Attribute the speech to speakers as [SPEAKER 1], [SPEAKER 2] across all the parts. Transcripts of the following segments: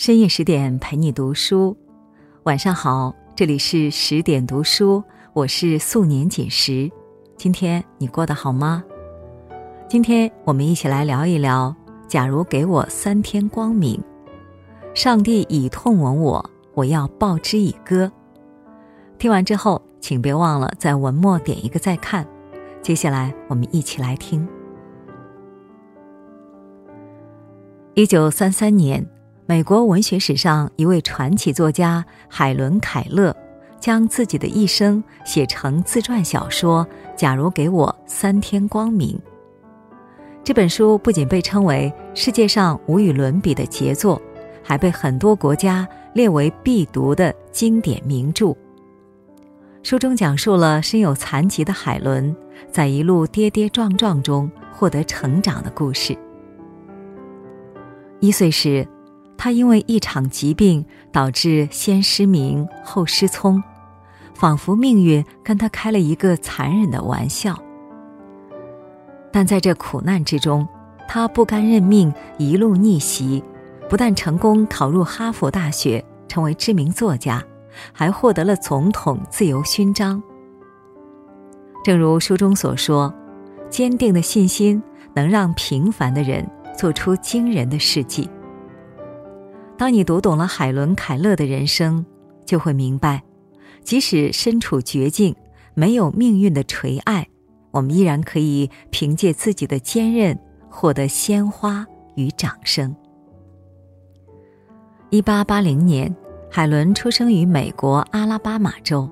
[SPEAKER 1] 深夜十点陪你读书，晚上好，这里是十点读书，我是素年锦时。今天你过得好吗？今天我们一起来聊一聊，假如给我三天光明，上帝以痛吻我，我要报之以歌。听完之后，请别忘了在文末点一个再看。接下来我们一起来听。一九三三年，美国文学史上一位传奇作家海伦·凯勒，将自己的一生写成自传小说《假如给我三天光明》。这本书不仅被称为世界上无与伦比的杰作，还被很多国家列为必读的经典名著。书中讲述了身有残疾的海伦在一路跌跌撞撞中获得成长的故事。一岁时，他因为一场疾病导致先失明后失聪，仿佛命运跟他开了一个残忍的玩笑。但在这苦难之中，他不甘认命，一路逆袭，不但成功考入哈佛大学，成为知名作家，还获得了总统自由勋章。正如书中所说，坚定的信心能让平凡的人。做出惊人的事迹。当你读懂了海伦·凯勒的人生，就会明白，即使身处绝境，没有命运的垂爱，我们依然可以凭借自己的坚韧获得鲜花与掌声。一八八零年，海伦出生于美国阿拉巴马州。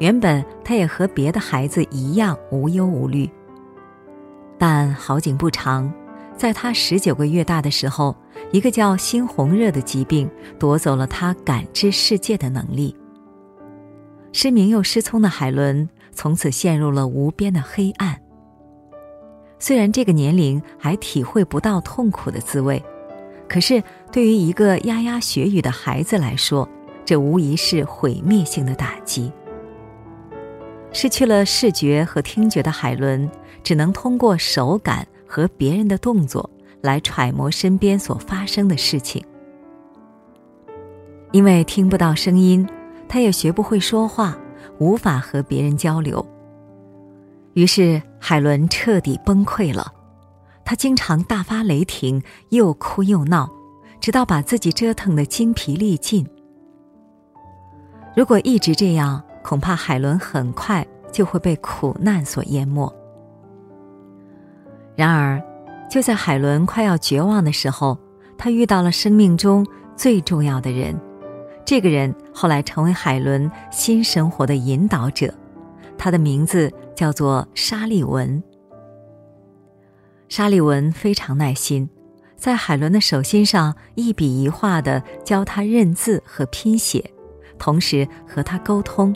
[SPEAKER 1] 原本，他也和别的孩子一样无忧无虑。但好景不长。在他十九个月大的时候，一个叫猩红热的疾病夺走了他感知世界的能力。失明又失聪的海伦从此陷入了无边的黑暗。虽然这个年龄还体会不到痛苦的滋味，可是对于一个牙牙学语的孩子来说，这无疑是毁灭性的打击。失去了视觉和听觉的海伦，只能通过手感。和别人的动作来揣摩身边所发生的事情，因为听不到声音，他也学不会说话，无法和别人交流。于是海伦彻底崩溃了，他经常大发雷霆，又哭又闹，直到把自己折腾的精疲力尽。如果一直这样，恐怕海伦很快就会被苦难所淹没。然而，就在海伦快要绝望的时候，他遇到了生命中最重要的人。这个人后来成为海伦新生活的引导者，他的名字叫做沙利文。沙利文非常耐心，在海伦的手心上一笔一画的教他认字和拼写，同时和他沟通，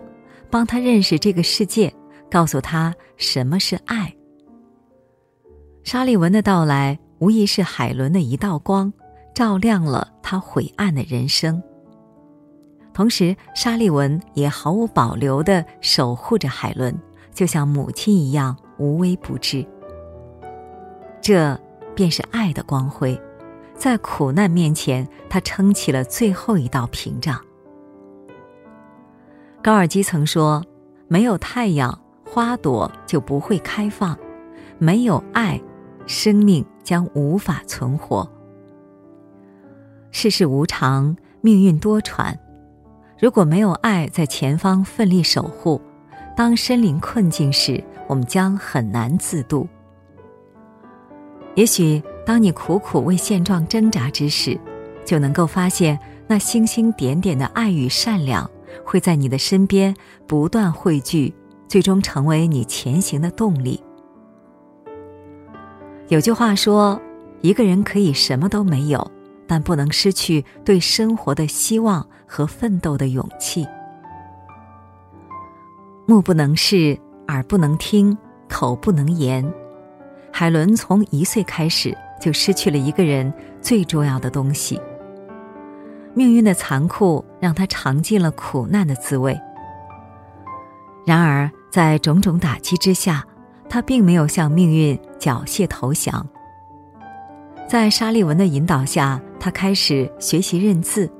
[SPEAKER 1] 帮他认识这个世界，告诉他什么是爱。沙利文的到来无疑是海伦的一道光，照亮了他晦暗的人生。同时，沙利文也毫无保留地守护着海伦，就像母亲一样无微不至。这便是爱的光辉，在苦难面前，他撑起了最后一道屏障。高尔基曾说：“没有太阳，花朵就不会开放；没有爱。”生命将无法存活。世事无常，命运多舛。如果没有爱在前方奋力守护，当身临困境时，我们将很难自渡。也许当你苦苦为现状挣扎之时，就能够发现那星星点点的爱与善良会在你的身边不断汇聚，最终成为你前行的动力。有句话说：“一个人可以什么都没有，但不能失去对生活的希望和奋斗的勇气。”目不能视，耳不能听，口不能言。海伦从一岁开始就失去了一个人最重要的东西。命运的残酷让他尝尽了苦难的滋味。然而，在种种打击之下，他并没有向命运缴械投降。在沙利文的引导下，他开始学习认字。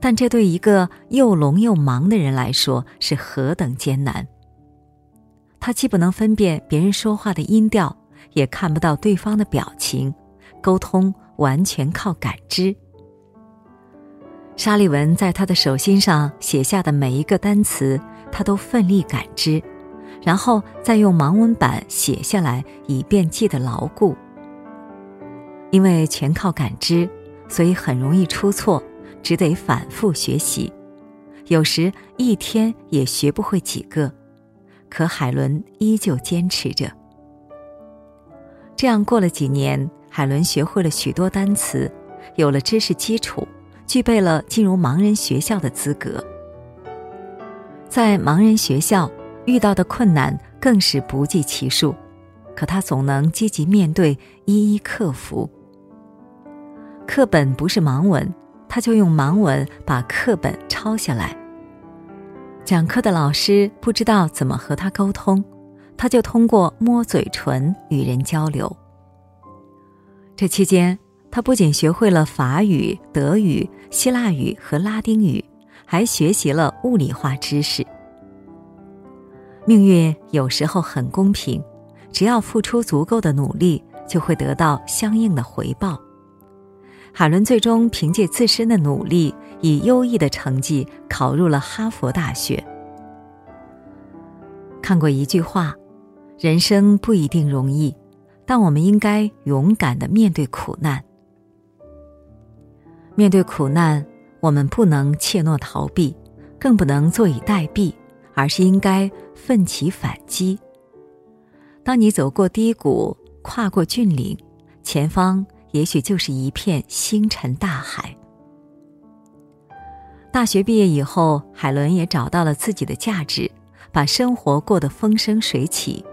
[SPEAKER 1] 但这对一个又聋又盲的人来说是何等艰难！他既不能分辨别人说话的音调，也看不到对方的表情，沟通完全靠感知。沙利文在他的手心上写下的每一个单词，他都奋力感知，然后再用盲文板写下来，以便记得牢固。因为全靠感知，所以很容易出错，只得反复学习，有时一天也学不会几个。可海伦依旧坚持着。这样过了几年，海伦学会了许多单词，有了知识基础。具备了进入盲人学校的资格，在盲人学校遇到的困难更是不计其数，可他总能积极面对，一一克服。课本不是盲文，他就用盲文把课本抄下来。讲课的老师不知道怎么和他沟通，他就通过摸嘴唇与人交流。这期间。他不仅学会了法语、德语、希腊语和拉丁语，还学习了物理化知识。命运有时候很公平，只要付出足够的努力，就会得到相应的回报。海伦最终凭借自身的努力，以优异的成绩考入了哈佛大学。看过一句话：“人生不一定容易，但我们应该勇敢的面对苦难。”面对苦难，我们不能怯懦逃避，更不能坐以待毙，而是应该奋起反击。当你走过低谷，跨过峻岭，前方也许就是一片星辰大海。大学毕业以后，海伦也找到了自己的价值，把生活过得风生水起。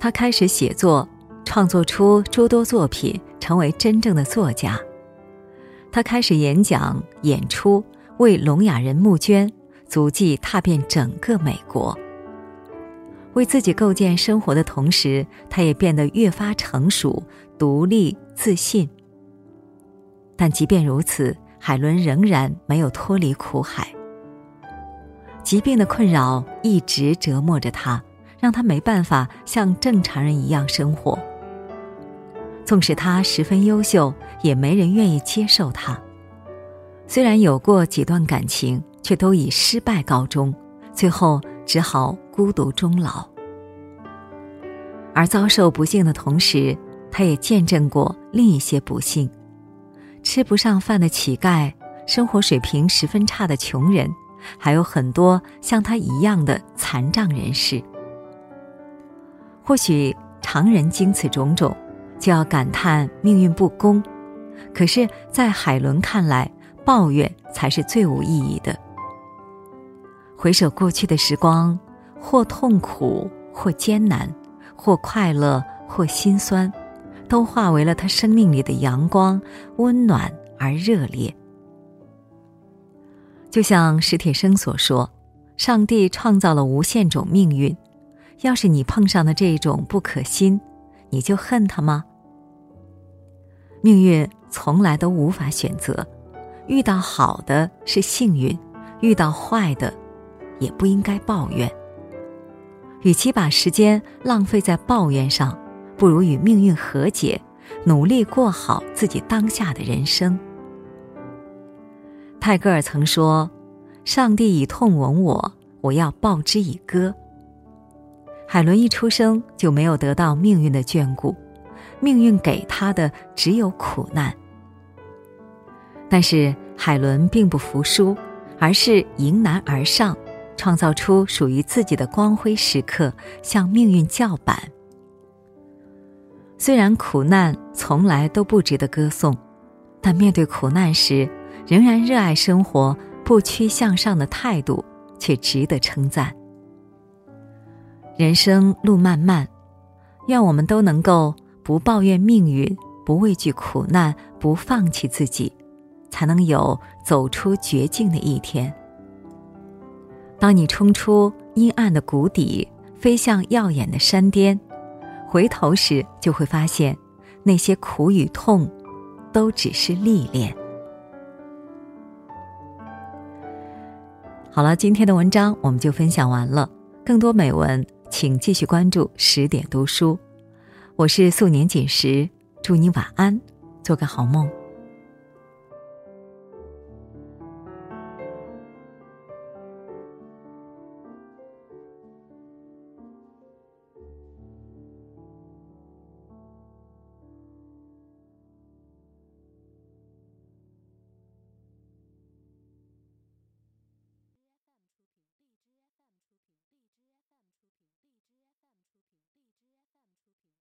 [SPEAKER 1] 他开始写作，创作出诸多作品，成为真正的作家。他开始演讲、演出，为聋哑人募捐，足迹踏遍整个美国。为自己构建生活的同时，他也变得越发成熟、独立、自信。但即便如此，海伦仍然没有脱离苦海。疾病的困扰一直折磨着他，让他没办法像正常人一样生活。纵使他十分优秀，也没人愿意接受他。虽然有过几段感情，却都以失败告终，最后只好孤独终老。而遭受不幸的同时，他也见证过另一些不幸：吃不上饭的乞丐，生活水平十分差的穷人，还有很多像他一样的残障人士。或许常人经此种种。就要感叹命运不公，可是，在海伦看来，抱怨才是最无意义的。回首过去的时光，或痛苦，或艰难，或快乐，或心酸，都化为了他生命里的阳光，温暖而热烈。就像史铁生所说：“上帝创造了无限种命运，要是你碰上的这种不可心，你就恨他吗？”命运从来都无法选择，遇到好的是幸运，遇到坏的，也不应该抱怨。与其把时间浪费在抱怨上，不如与命运和解，努力过好自己当下的人生。泰戈尔曾说：“上帝以痛吻我，我要报之以歌。”海伦一出生就没有得到命运的眷顾。命运给他的只有苦难，但是海伦并不服输，而是迎难而上，创造出属于自己的光辉时刻，向命运叫板。虽然苦难从来都不值得歌颂，但面对苦难时，仍然热爱生活、不屈向上的态度却值得称赞。人生路漫漫，愿我们都能够。不抱怨命运，不畏惧苦难，不放弃自己，才能有走出绝境的一天。当你冲出阴暗的谷底，飞向耀眼的山巅，回头时就会发现，那些苦与痛，都只是历练。好了，今天的文章我们就分享完了。更多美文，请继续关注十点读书。我是素年锦时，祝你晚安，做个好梦。